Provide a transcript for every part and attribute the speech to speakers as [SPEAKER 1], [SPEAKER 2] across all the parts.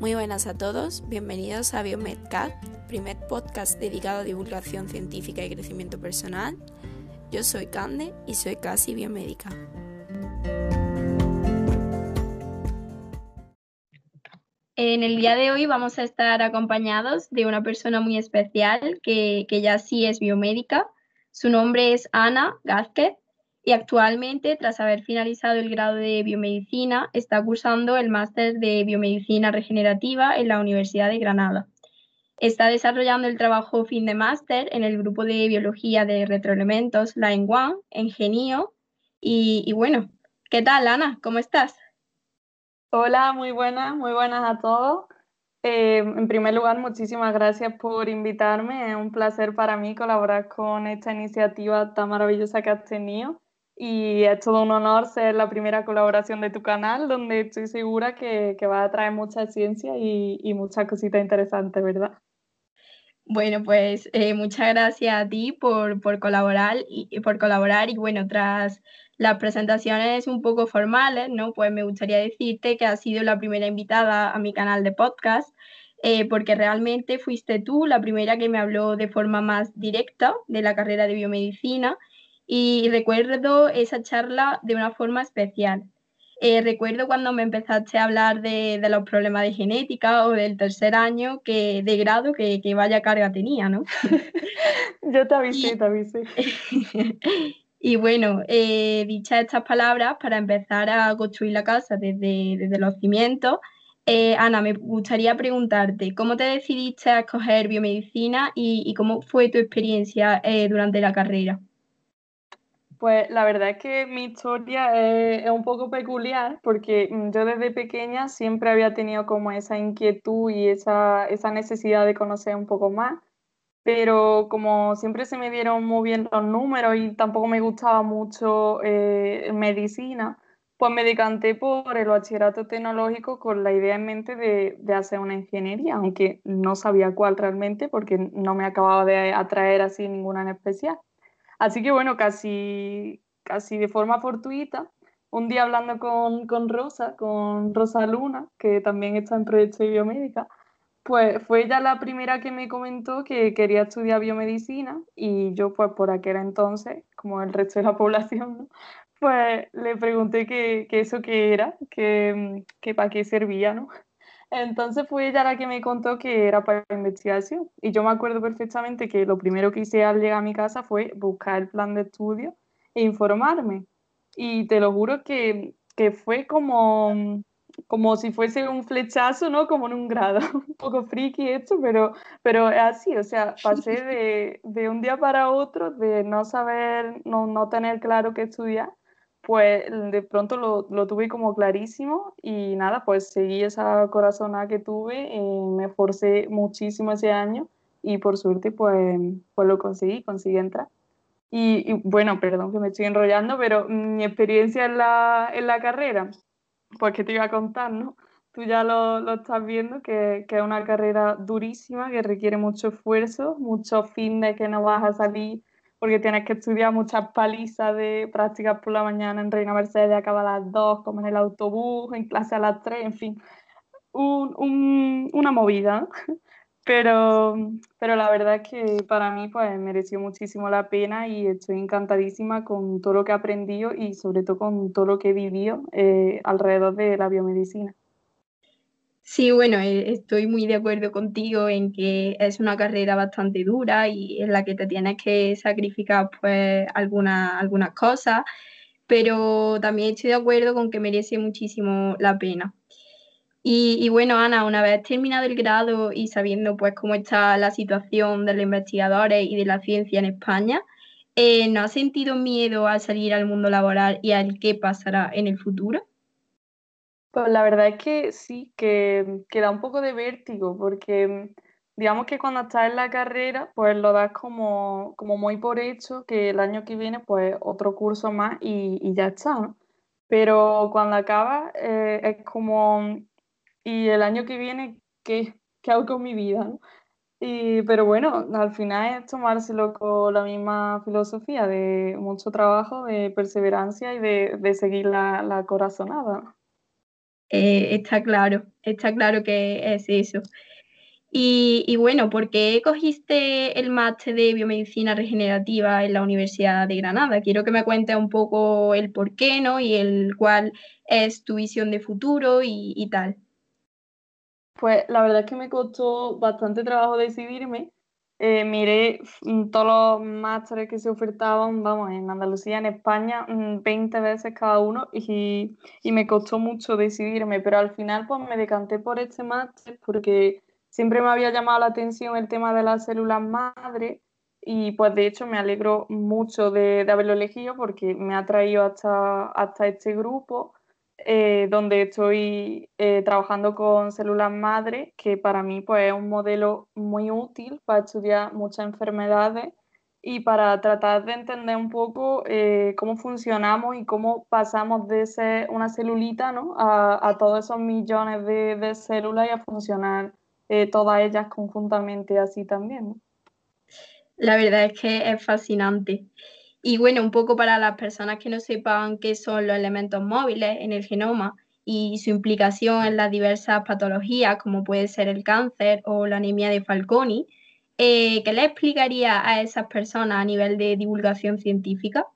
[SPEAKER 1] Muy buenas a todos, bienvenidos a BioMedCat, primer podcast dedicado a divulgación científica y crecimiento personal. Yo soy Cande y soy casi biomédica.
[SPEAKER 2] En el día de hoy vamos a estar acompañados de una persona muy especial que, que ya sí es biomédica. Su nombre es Ana Gázquez y actualmente, tras haber finalizado el grado de biomedicina, está cursando el máster de biomedicina regenerativa en la Universidad de Granada. Está desarrollando el trabajo fin de máster en el grupo de biología de retroelementos Line One en Genio. Y, bueno, ¿qué tal, Ana? ¿Cómo estás?
[SPEAKER 3] Hola, muy buenas, muy buenas a todos. Eh, en primer lugar, muchísimas gracias por invitarme. Es un placer para mí colaborar con esta iniciativa tan maravillosa que has tenido y es todo un honor ser la primera colaboración de tu canal, donde estoy segura que, que va a traer mucha ciencia y, y muchas cositas interesantes, ¿verdad?
[SPEAKER 2] Bueno, pues eh, muchas gracias a ti por, por, colaborar y, por colaborar y bueno, tras las presentaciones un poco formales, ¿no? Pues me gustaría decirte que has sido la primera invitada a mi canal de podcast, eh, porque realmente fuiste tú la primera que me habló de forma más directa de la carrera de biomedicina y recuerdo esa charla de una forma especial. Eh, recuerdo cuando me empezaste a hablar de, de, los problemas de genética o del tercer año que, de grado que, que vaya carga tenía, ¿no?
[SPEAKER 3] Yo te avisé, y, te avisé.
[SPEAKER 2] y bueno, eh, dichas estas palabras, para empezar a construir la casa desde, desde los cimientos, eh, Ana, me gustaría preguntarte, ¿cómo te decidiste a escoger biomedicina y, y cómo fue tu experiencia durante la carrera?
[SPEAKER 3] Pues la verdad es que mi historia es, un poco peculiar porque mm, yo desde pequeña siempre había tenido como esa inquietud y esa, esa necesidad de conocer un poco más, pero como siempre se me dieron muy bien los números y tampoco me gustaba mucho eh, medicina, pues me decanté por el bachillerato tecnológico con la idea en mente de, de hacer una ingeniería, aunque no sabía cuál realmente porque no me acababa de atraer así ninguna en especial. Así que bueno, casi, casi de forma fortuita, un día hablando con, con, Rosa, con Rosa Luna, que también está en proyecto de biomédica, pues fue ella la primera que me comentó que quería estudiar biomedicina y yo pues por aquel entonces, como el resto de la población, pues le pregunté que eso qué era, que, que para qué servía, ¿no? Entonces fue ella la que me contó que era para investigación. Y yo me acuerdo perfectamente que lo primero que hice al llegar a mi casa fue buscar el plan de estudio e informarme. Y te lo juro que, que fue como, como si fuese un flechazo, ¿no? Como en un grado. un poco friki esto, pero, pero es así. O sea, pasé de, de un día para otro, de no saber, no, no tener claro qué estudiar, pues de pronto lo, lo, tuve como clarísimo y nada, pues seguí esa corazonada que tuve, eh, me esforcé muchísimo ese año y por suerte pues, pues lo conseguí, conseguí entrar. Y, bueno, perdón que me estoy enrollando, pero mi experiencia en la, en la carrera, pues que te iba a contar, ¿no? Tú ya lo, lo estás viendo, que, que, es una carrera durísima, que requiere mucho esfuerzo, mucho fin de que no vas a salir porque tienes que estudiar muchas palizas de prácticas por la mañana en Reina Mercedes, acaba a las 2, como en el autobús, en clase a las 3, en fin, un, un, una movida. Pero, pero la verdad es que para mí pues mereció muchísimo la pena y estoy encantadísima con todo lo que he aprendido y sobre todo con todo lo que he vivido eh, alrededor de la biomedicina.
[SPEAKER 2] Sí, bueno, eh, estoy muy de acuerdo contigo en que es una carrera bastante dura y en la que te tienes que sacrificar pues algunas algunas cosas, pero también estoy de acuerdo con que merece muchísimo la pena. Y, y, bueno, Ana, una vez terminado el grado y sabiendo pues cómo está la situación de los investigadores y de la ciencia en España, eh, ¿no has sentido miedo al salir al mundo laboral y al qué pasará en el futuro?
[SPEAKER 3] Pues la verdad es que sí, que, que, da un poco de vértigo, porque digamos que cuando estás en la carrera, pues lo das como, como muy por hecho, que el año que viene, pues otro curso más y, y ya está, ¿no? Pero cuando acabas, eh, es como, ¿y el año que viene qué, qué hago con mi vida? ¿no? Y, pero bueno, al final es tomárselo con la misma filosofía de mucho trabajo, de perseverancia y de, de seguir la, la corazonada.
[SPEAKER 2] Eh, está claro, está claro que es eso. Y, bueno, ¿por qué cogiste el máster de biomedicina regenerativa en la Universidad de Granada? Quiero que me cuentes un poco el por qué, ¿no? Y el cuál es tu visión de futuro y, tal.
[SPEAKER 3] Pues la verdad es que me costó bastante trabajo decidirme. Eh, miré mm, todos los másteres que se ofertaban, vamos, en Andalucía, en España, 20 mm, veces cada uno y, y me costó mucho decidirme, pero al final pues me decanté por este máster porque Siempre me había llamado la atención el tema de las células madre y pues de hecho me alegro mucho de, haberlo elegido porque me ha traído hasta, hasta este grupo eh, donde estoy eh, trabajando con células madre, que para mí pues, es un modelo muy útil para estudiar muchas enfermedades y para tratar de entender un poco eh, cómo funcionamos y cómo pasamos de ser una celulita ¿no? a, todos esos millones de, células y a funcionar todas ellas conjuntamente así también.
[SPEAKER 2] La verdad es que es fascinante. Y bueno, un poco para las personas que no sepan qué son los elementos móviles en el genoma y su implicación en las diversas patologías, como puede ser el cáncer o la anemia de Falconi, eh, ¿qué le explicaría a esas personas a nivel de divulgación científica?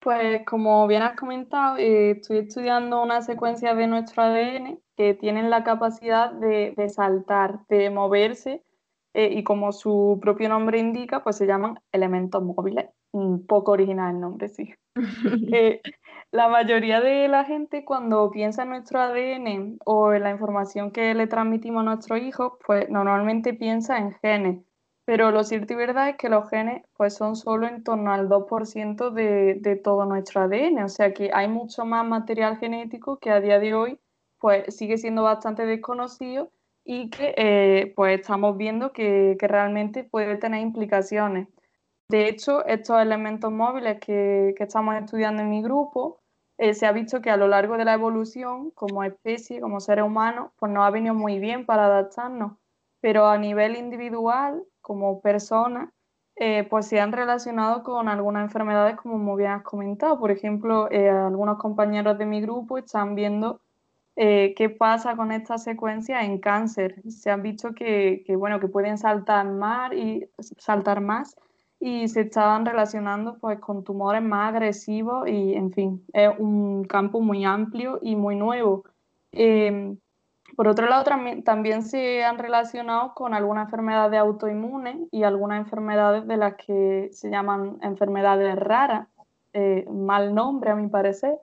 [SPEAKER 3] Pues como bien has comentado, eh, estoy estudiando una secuencia de nuestro ADN que tienen la capacidad de, saltar, de moverse eh, y como su propio nombre indica, pues se llaman elementos móviles. Un poco original el nombre, sí. Eh, la mayoría de la gente cuando piensa en nuestro ADN o en la información que le transmitimos a nuestros hijos, pues normalmente piensa en genes pero lo cierto y verdad es que los genes pues, son solo en torno al 2% de, de todo nuestro ADN, o sea que hay mucho más material genético que a día de hoy pues, sigue siendo bastante desconocido y que eh, pues, estamos viendo que, que, realmente puede tener implicaciones. De hecho, estos elementos móviles que, que estamos estudiando en mi grupo, eh, se ha visto que a lo largo de la evolución, como especie, como seres humanos, pues nos ha venido muy bien para adaptarnos, pero a nivel individual como personas, eh, pues se han relacionado con algunas enfermedades como me habías comentado. Por ejemplo, eh, algunos compañeros de mi grupo están viendo eh, qué pasa con esta secuencia en cáncer. Se han visto que, bueno, que pueden saltar más y saltar más y se estaban relacionando pues con tumores más agresivos y en fin, es un campo muy amplio y muy nuevo. Por otro lado, también, se han relacionado con algunas enfermedades autoinmunes y algunas enfermedades de las que se llaman enfermedades raras, eh, mal nombre a mi parecer.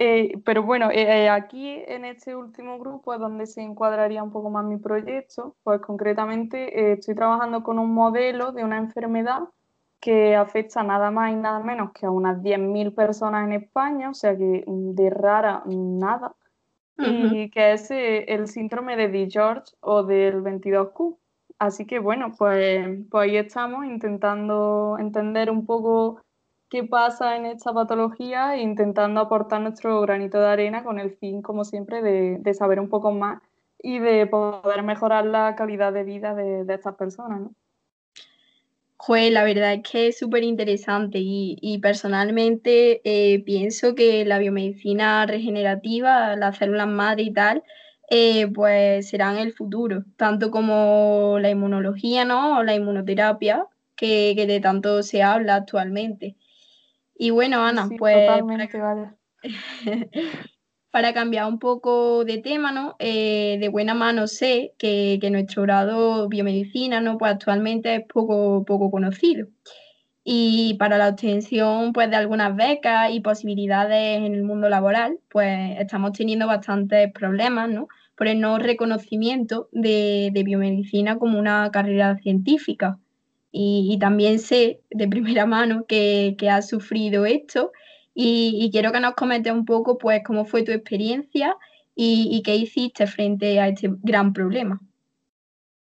[SPEAKER 3] Eh, pero bueno, eh, aquí en este último grupo es donde se encuadraría un poco más mi proyecto, pues concretamente estoy trabajando con un modelo de una enfermedad que afecta nada más y nada menos que a unas 10.000 personas en España, o sea que de rara nada y que es eh, el síndrome de D. George o del 22Q. Así que bueno, pues, pues ahí estamos intentando entender un poco qué pasa en esta patología intentando aportar nuestro granito de arena con el fin, como siempre, de, de saber un poco más y de poder mejorar la calidad de vida de, de estas personas. ¿no?
[SPEAKER 2] Joder, la verdad es que es súper interesante y, personalmente eh, pienso que la biomedicina regenerativa, las células madre y tal, eh, pues serán el futuro, tanto como la inmunología, ¿no? O la inmunoterapia, que, de tanto se habla actualmente. Y bueno, Ana, pues... Totalmente, vale. para cambiar un poco de tema, ¿no? Eh, de buena mano sé que, nuestro grado biomedicina, ¿no? Pues actualmente es poco, poco conocido. Y para la obtención pues, de algunas becas y posibilidades en el mundo laboral, pues estamos teniendo bastantes problemas, ¿no? Por el no reconocimiento de, biomedicina como una carrera científica. Y, también sé de primera mano que, que has sufrido esto y, quiero que nos comentes un poco, pues, cómo fue tu experiencia y, qué hiciste frente a este gran problema.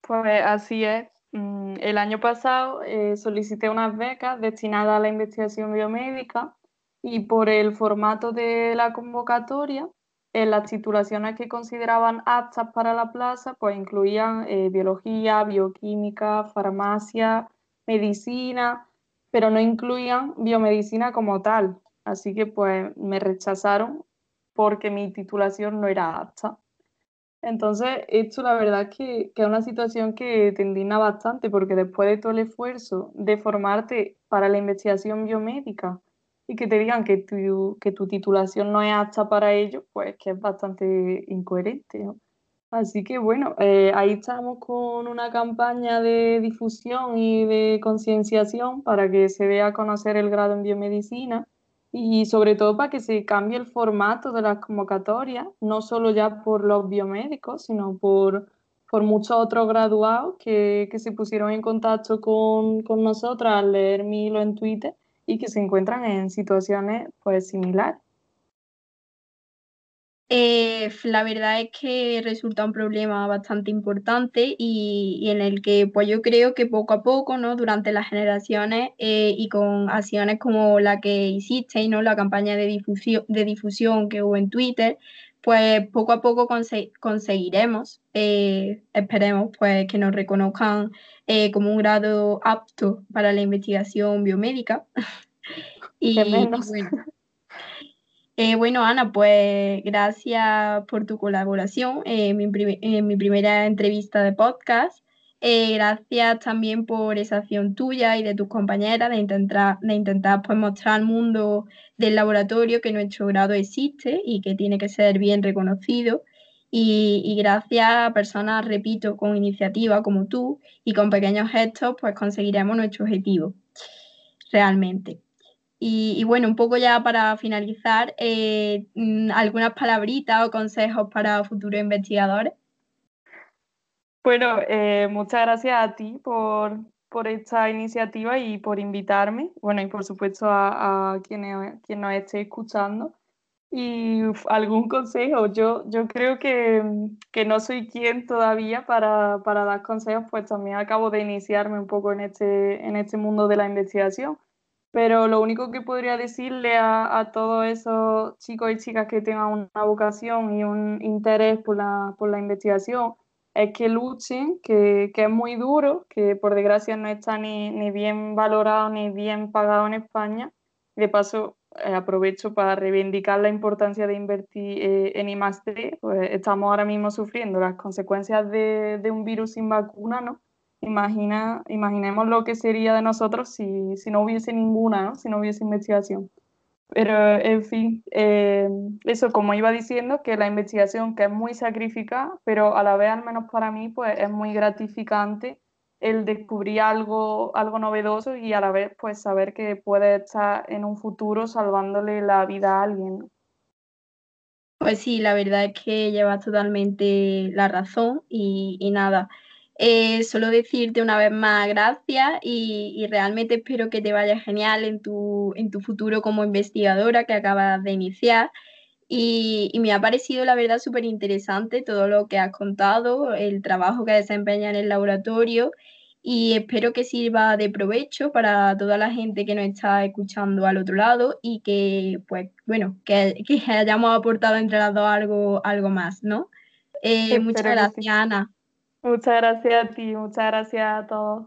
[SPEAKER 3] Pues así es. Mm, el año pasado eh, solicité unas becas destinadas a la investigación biomédica y por el formato de la convocatoria, en las titulaciones que consideraban aptas para la plaza, pues incluían eh, biología, bioquímica, farmacia, medicina, pero no incluían biomedicina como tal. Así que pues me rechazaron porque mi titulación no era apta. Entonces, esto la verdad es que, es una situación que te indigna bastante, porque después de todo el esfuerzo de formarte para la investigación biomédica y que te digan que tu, que tu titulación no es apta para ello, pues que es bastante incoherente. Así que bueno, eh, ahí estamos con una campaña de difusión y de concienciación para que se dé a conocer el grado en biomedicina y sobre todo para que se cambie el formato de las convocatorias, no solo ya por los biomédicos, sino por, por muchos otros graduados que, que se pusieron en contacto con, con nosotras al leer mi hilo en Twitter y que se encuentran en situaciones pues similares.
[SPEAKER 2] Eh, la verdad es que resulta un problema bastante importante y, en el que pues yo creo que poco a poco, ¿no? Durante las generaciones eh, y con acciones como la que hiciste, ¿no? La campaña de difusión, de difusión que hubo en Twitter, pues poco a poco conseguiremos, eh, esperemos pues que nos reconozcan como un grado apto para la investigación biomédica.
[SPEAKER 3] y, menos.
[SPEAKER 2] Eh, bueno, Ana, pues gracias por tu colaboración en mi, primera entrevista de podcast. Eh, gracias también por esa acción tuya y de tus compañeras de intentar, de intentar pues, mostrar al mundo del laboratorio que nuestro grado existe y que tiene que ser bien reconocido. Y, y, gracias a personas, repito, con iniciativa como tú y con pequeños gestos, pues conseguiremos nuestro objetivo realmente. Y, bueno, un poco ya para finalizar, eh, mm, algunas palabritas o consejos para futuros investigadores.
[SPEAKER 3] Bueno, eh, muchas gracias a ti por, esta iniciativa y por invitarme. Bueno, y por supuesto a, quienes, quien nos esté escuchando. Y algún consejo, yo, yo creo que, no soy quien todavía para, dar consejos, pues también acabo de iniciarme un poco en este, en este mundo de la investigación. Pero lo único que podría decirle a, todos esos chicos y chicas que tengan una vocación y un interés por la, por la investigación es que luchen, que, que, es muy duro, que por desgracia no está ni, ni bien valorado ni bien pagado en España. De paso, eh, aprovecho para reivindicar la importancia de invertir eh, en I+.D. Pues estamos ahora mismo sufriendo las consecuencias de, de un virus sin vacuna, ¿no? Imagina, imaginemos lo que sería de nosotros si, si no hubiese ninguna, ¿no? si no hubiese investigación. Pero, en fin, eh, eso como iba diciendo, que la investigación que es muy sacrificada, pero a la vez, al menos para mí, pues es muy gratificante el descubrir algo, algo novedoso y a la vez pues saber que puede estar en un futuro salvándole la vida a alguien.
[SPEAKER 2] Pues sí, la verdad es que llevas totalmente la razón y, y nada. Eh, solo decirte una vez más gracias y, realmente espero que te vaya genial en tu, en tu futuro como investigadora que acabas de iniciar. Y, me ha parecido, la verdad, súper interesante todo lo que has contado, el trabajo que desempeña en el laboratorio y espero que sirva de provecho para toda la gente que nos está escuchando al otro lado y que, pues, bueno, que, hayamos aportado entre las dos algo, algo más, ¿no? Eh, muchas gracias, Ana.
[SPEAKER 3] Muchas gracias a ti, muchas gracias a todos.